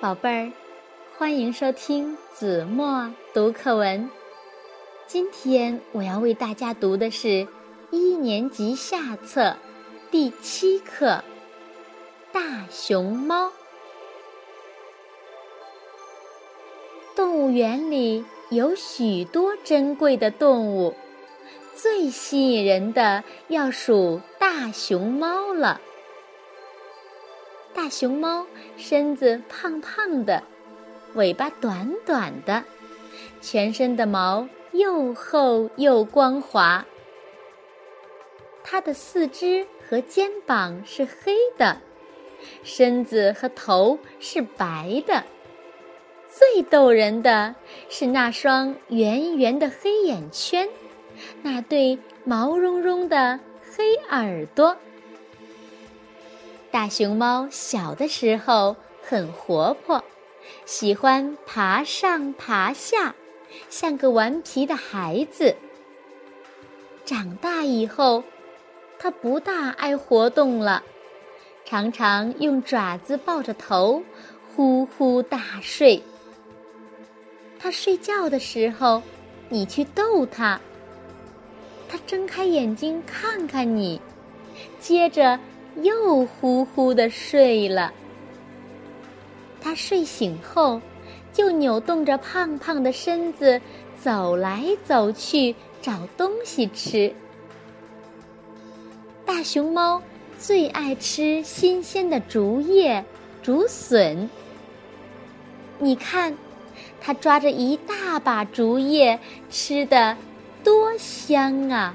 宝贝儿，欢迎收听子墨读课文。今天我要为大家读的是一年级下册第七课《大熊猫》。动物园里有许多珍贵的动物，最吸引人的要数大熊猫了。大熊猫身子胖胖的，尾巴短短的，全身的毛又厚又光滑。它的四肢和肩膀是黑的，身子和头是白的。最逗人的是那双圆圆的黑眼圈，那对毛茸茸的黑耳朵。大熊猫小的时候很活泼，喜欢爬上爬下，像个顽皮的孩子。长大以后，它不大爱活动了，常常用爪子抱着头，呼呼大睡。它睡觉的时候，你去逗它，它睁开眼睛看看你，接着。又呼呼的睡了。他睡醒后，就扭动着胖胖的身子走来走去找东西吃。大熊猫最爱吃新鲜的竹叶、竹笋。你看，它抓着一大把竹叶，吃的多香啊！